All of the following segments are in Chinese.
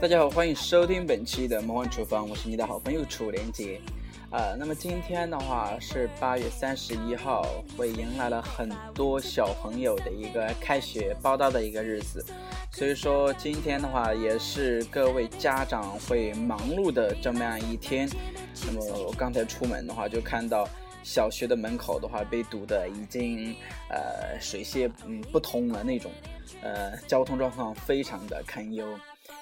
大家好，欢迎收听本期的魔幻厨房，我是你的好朋友楚连杰。呃，那么今天的话是八月三十一号，会迎来了很多小朋友的一个开学报道的一个日子，所以说今天的话也是各位家长会忙碌的这么样一天。那么我刚才出门的话，就看到。小学的门口的话被堵得已经呃水泄嗯不通了那种，呃交通状况非常的堪忧。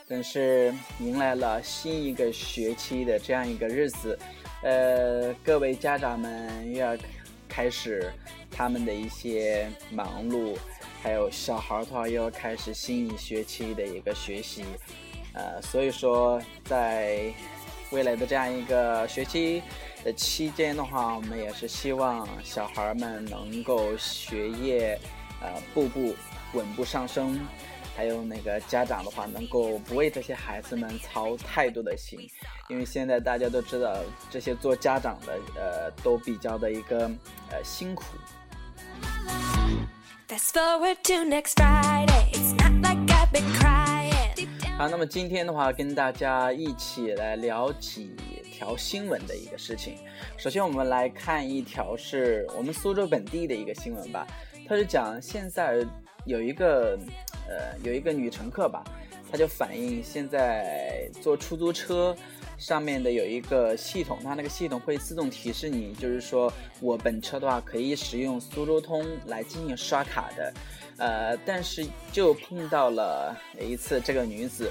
但是迎来了新一个学期的这样一个日子，呃各位家长们又要开始他们的一些忙碌，还有小孩的话又要开始新一学期的一个学习，呃所以说在未来的这样一个学期。的期间的话，我们也是希望小孩们能够学业，呃，步步稳步上升，还有那个家长的话，能够不为这些孩子们操太多的心，因为现在大家都知道，这些做家长的，呃，都比较的一个呃辛苦。好，那么今天的话，跟大家一起来聊几。条新闻的一个事情，首先我们来看一条是我们苏州本地的一个新闻吧。它是讲现在有一个呃有一个女乘客吧，她就反映现在坐出租车上面的有一个系统，它那个系统会自动提示你，就是说我本车的话可以使用苏州通来进行刷卡的，呃，但是就碰到了一次这个女子。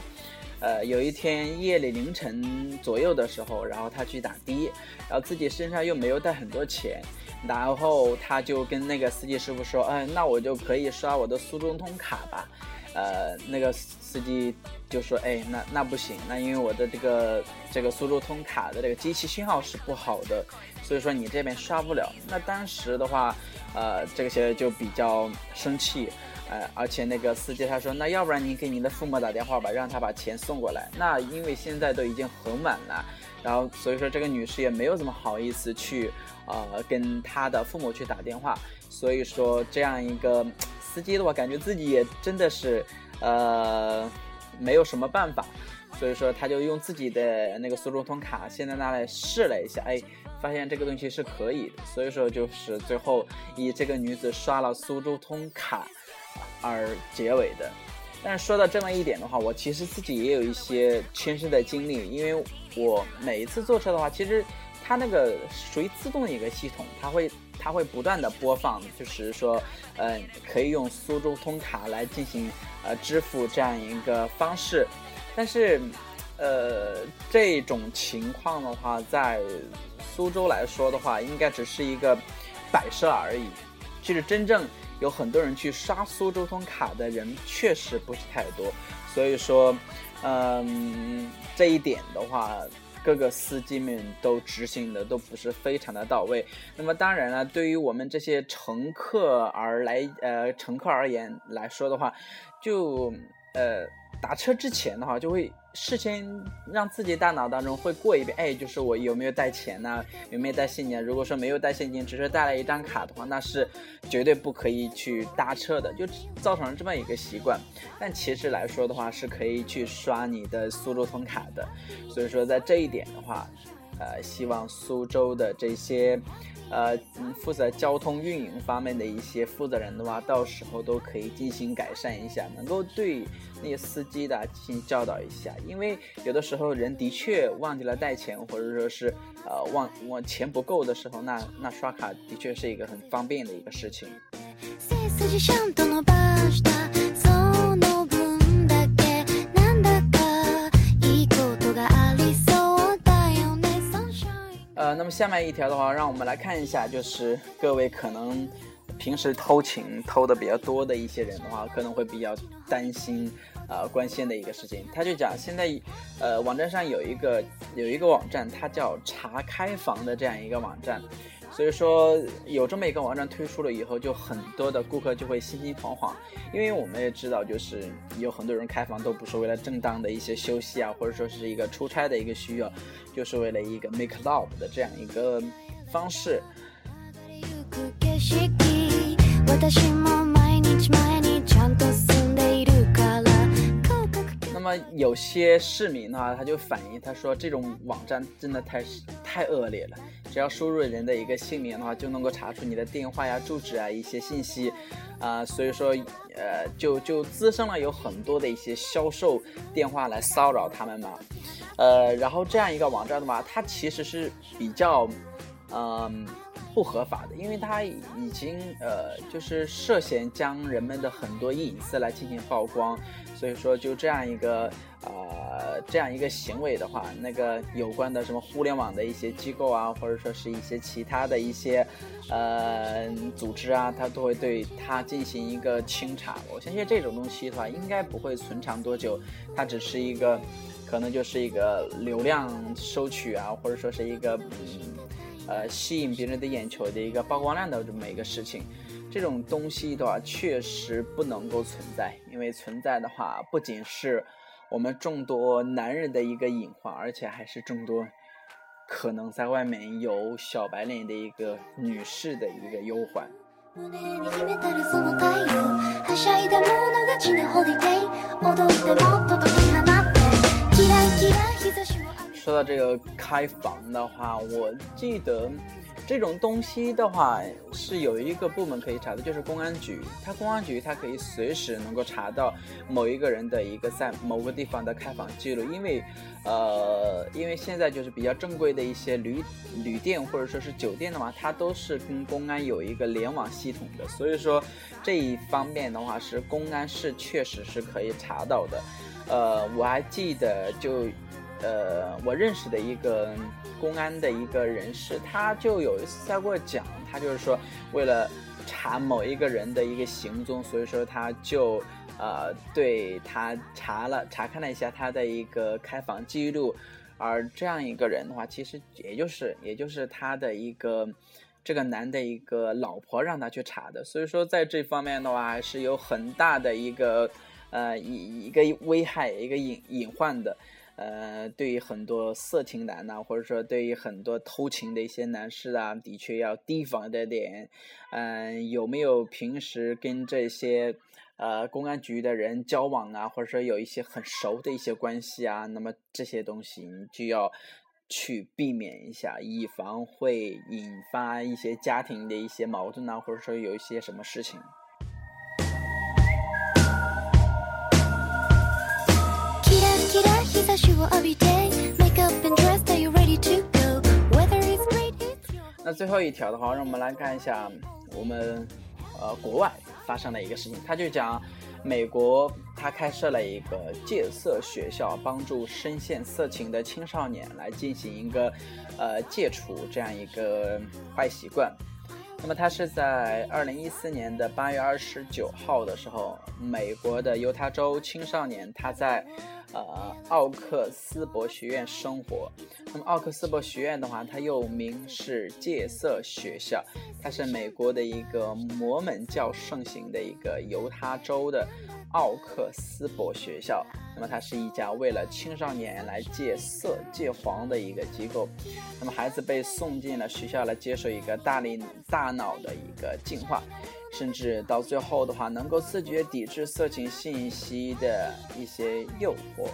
呃，有一天夜里凌晨左右的时候，然后他去打的，然后自己身上又没有带很多钱，然后他就跟那个司机师傅说，哎，那我就可以刷我的苏州通卡吧。呃，那个司机就说，哎，那那不行，那因为我的这个这个苏州通卡的这个机器信号是不好的，所以说你这边刷不了。那当时的话，呃，这些就比较生气。呃，而且那个司机他说，那要不然你给你的父母打电话吧，让他把钱送过来。那因为现在都已经很晚了，然后所以说这个女士也没有怎么好意思去，呃，跟她的父母去打电话。所以说这样一个司机的话，感觉自己也真的是，呃，没有什么办法。所以说他就用自己的那个苏州通卡，现在拿来试了一下，哎，发现这个东西是可以的。所以说就是最后以这个女子刷了苏州通卡。而结尾的，但是说到这么一点的话，我其实自己也有一些亲身的经历，因为我每一次坐车的话，其实它那个属于自动的一个系统，它会它会不断的播放，就是说，嗯，可以用苏州通卡来进行呃支付这样一个方式，但是，呃，这种情况的话，在苏州来说的话，应该只是一个摆设而已，其实真正。有很多人去刷苏州通卡的人确实不是太多，所以说，嗯，这一点的话，各个司机们都执行的都不是非常的到位。那么当然了，对于我们这些乘客而来，呃，乘客而言来说的话，就呃。打车之前的话，就会事先让自己大脑当中会过一遍，哎，就是我有没有带钱呢？有没有带现金？如果说没有带现金，只是带了一张卡的话，那是绝对不可以去搭车的，就造成了这么一个习惯。但其实来说的话，是可以去刷你的苏州通卡的。所以说，在这一点的话，呃，希望苏州的这些。呃，负责交通运营方面的一些负责人的话，到时候都可以进行改善一下，能够对那些司机的进行教导一下，因为有的时候人的确忘记了带钱，或者说是呃忘忘钱不够的时候，那那刷卡的确是一个很方便的一个事情。那么下面一条的话，让我们来看一下，就是各位可能平时偷情偷的比较多的一些人的话，可能会比较担心啊关心的一个事情。他就讲，现在呃网站上有一个有一个网站，它叫查开房的这样一个网站。所以说有这么一个网站推出了以后，就很多的顾客就会心心惶惶，因为我们也知道，就是有很多人开房都不是为了正当的一些休息啊，或者说是一个出差的一个需要，就是为了一个 make love 的这样一个方式。那么有些市民的话，他就反映，他说这种网站真的太太恶劣了。只要输入人的一个姓名的话，就能够查出你的电话呀、住址啊一些信息，啊，所以说，呃，就就滋生了有很多的一些销售电话来骚扰他们嘛，呃，然后这样一个网站的话，它其实是比较，嗯。不合法的，因为它已经呃，就是涉嫌将人们的很多隐私来进行曝光，所以说就这样一个呃这样一个行为的话，那个有关的什么互联网的一些机构啊，或者说是一些其他的一些呃组织啊，它都会对它进行一个清查。我相信这种东西的话，应该不会存长多久，它只是一个可能就是一个流量收取啊，或者说是一个嗯。呃，吸引别人的眼球的一个曝光量的这么一个事情，这种东西的话，确实不能够存在，因为存在的话，不仅是我们众多男人的一个隐患，而且还是众多可能在外面有小白脸的一个女士的一个忧患。说到这个开房的话，我记得这种东西的话是有一个部门可以查的，就是公安局。它公安局它可以随时能够查到某一个人的一个在某个地方的开房记录，因为呃，因为现在就是比较正规的一些旅旅店或者说是酒店的话，它都是跟公安有一个联网系统的，所以说这一方面的话是公安是确实是可以查到的。呃，我还记得就。呃，我认识的一个公安的一个人士，他就有一次在过讲，他就是说，为了查某一个人的一个行踪，所以说他就呃对他查了查看了一下他的一个开房记录，而这样一个人的话，其实也就是也就是他的一个这个男的一个老婆让他去查的，所以说在这方面的话，是有很大的一个呃一一个危害一个隐隐患的。呃，对于很多色情男呐，或者说对于很多偷情的一些男士啊，的确要提防的点。嗯，有没有平时跟这些呃公安局的人交往啊，或者说有一些很熟的一些关系啊？那么这些东西你就要去避免一下，以防会引发一些家庭的一些矛盾啊，或者说有一些什么事情。那最后一条的话，让我们来看一下我们呃国外发生的一个事情。他就讲美国他开设了一个戒色学校，帮助深陷色情的青少年来进行一个呃戒除这样一个坏习惯。那么他是在二零一四年的八月二十九号的时候，美国的犹他州青少年他在。呃，奥克斯伯学院生活。那么，奥克斯伯学院的话，它又名是戒色学校，它是美国的一个摩门教盛行的一个犹他州的奥克斯伯学校。那么，它是一家为了青少年来戒色戒黄的一个机构。那么，孩子被送进了学校来接受一个大力大脑的一个净化。甚至到最后的话，能够自觉抵制色情信息的一些诱惑。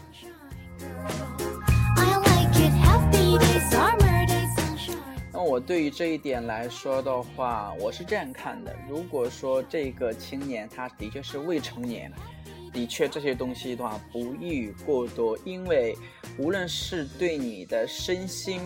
那我对于这一点来说的话，我是这样看的：如果说这个青年他的确是未成年，的确这些东西的话不宜过多，因为无论是对你的身心。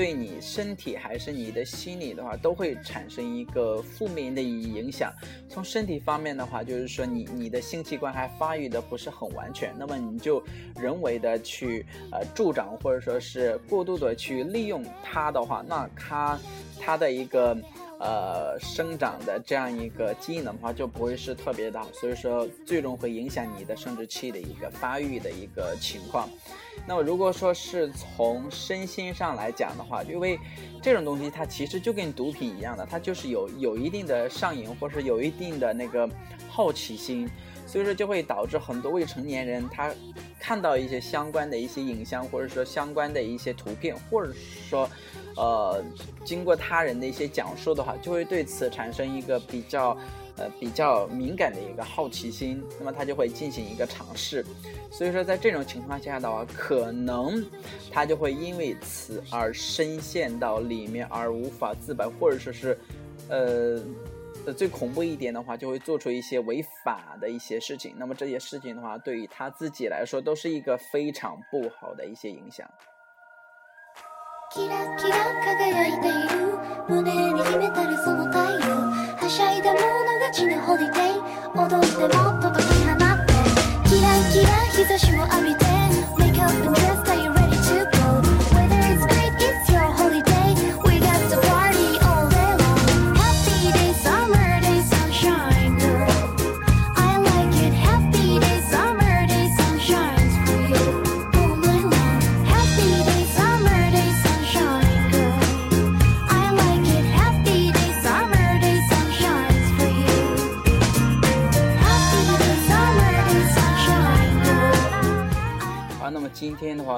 对你身体还是你的心理的话，都会产生一个负面的影响。从身体方面的话，就是说你你的性器官还发育的不是很完全，那么你就人为的去呃助长或者说是过度的去利用它的话，那它它的一个。呃，生长的这样一个基因的话，就不会是特别大，所以说最终会影响你的生殖器的一个发育的一个情况。那么如果说是从身心上来讲的话，因为这种东西它其实就跟毒品一样的，它就是有有一定的上瘾，或是有一定的那个好奇心，所以说就会导致很多未成年人他看到一些相关的一些影像，或者说相关的一些图片，或者说。呃，经过他人的一些讲述的话，就会对此产生一个比较，呃比较敏感的一个好奇心，那么他就会进行一个尝试。所以说，在这种情况下的话，可能他就会因为此而深陷到里面而无法自拔，或者说是，呃。最恐怖一点的话，就会做出一些违法的一些事情。那么这些事情的话，对于他自己来说，都是一个非常不好的一些影响。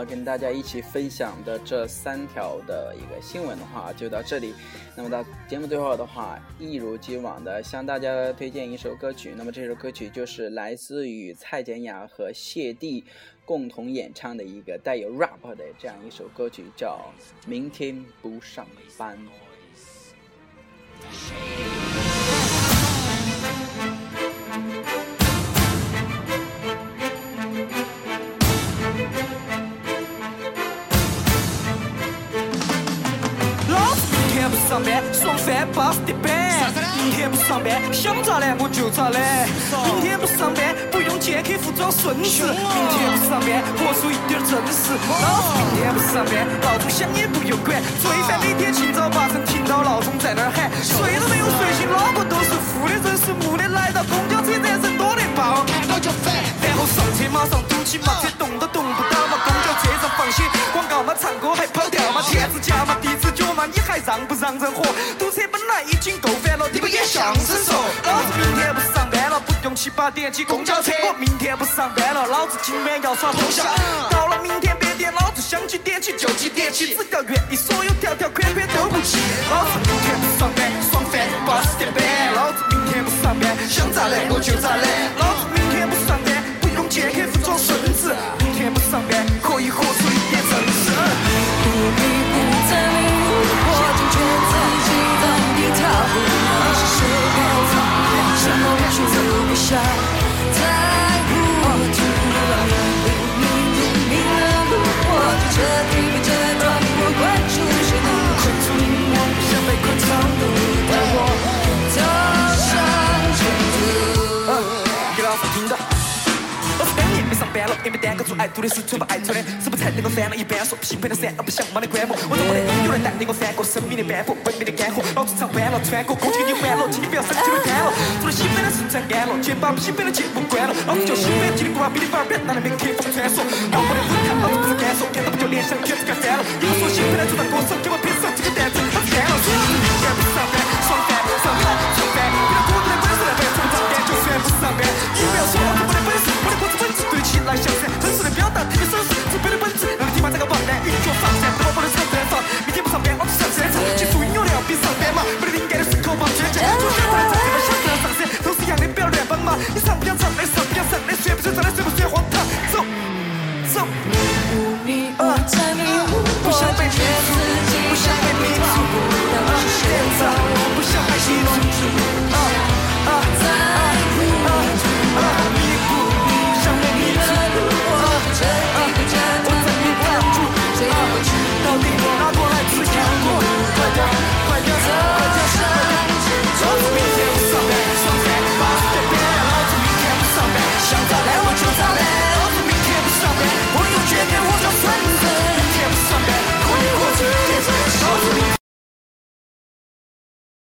跟大家一起分享的这三条的一个新闻的话，就到这里。那么到节目最后的话，一如既往的向大家推荐一首歌曲。那么这首歌曲就是来自于蔡健雅和谢帝共同演唱的一个带有 rap 的这样一首歌曲，叫《明天不上班》。巴适的板，明天不上班想咋懒我就咋懒。明天不上班不用见客户装孙子。明天不上班活出一点真实。老子明天不上班，闹钟响也不用管。最烦每天清早八晨听到闹钟在那儿喊，睡都没有睡醒，脑壳都是负的，人是木的。来到公交车站人多得爆，看到就烦。然后上车马上堵起嘛，车动都动不到嘛。公交车上放些广告嘛，唱歌还跑调嘛，天子夹嘛，地址脚嘛，你还让不让？人活，已经够烦了，你不演相声说？老子明天不上班了，不用七八点挤公交车。我明天不上班了，老子今晚要耍通宵。到了明天八点，老子想几点起就几点起，只要愿意，所有条条款款都不起。老子明天不上班，爽翻八十点半。老子明天不上班，想咋懒我就咋懒。老子明天不上班，不用见客户装孙子。明天不上班，可以喝水上班了，也没单个做爱做的事，全部爱做的，是不是才能够翻了一半说兴奋的伞，而不想忙的关门。我怎么的有人带领我翻过生命的斑驳，文明的干涸。老子唱完了，穿过空气已经完了，请你不要生气的干了。做了兴奋的事才干了，肩膀兴奋的节目关了。老子就兴奋，叽里呱啦，哔哩吧啦，别拿那边客风穿梭。我的舞台，老子不是干说，看到不就联想，全是干翻了。你们说兴奋的就当歌手，给我拼上这个担子，老子干了。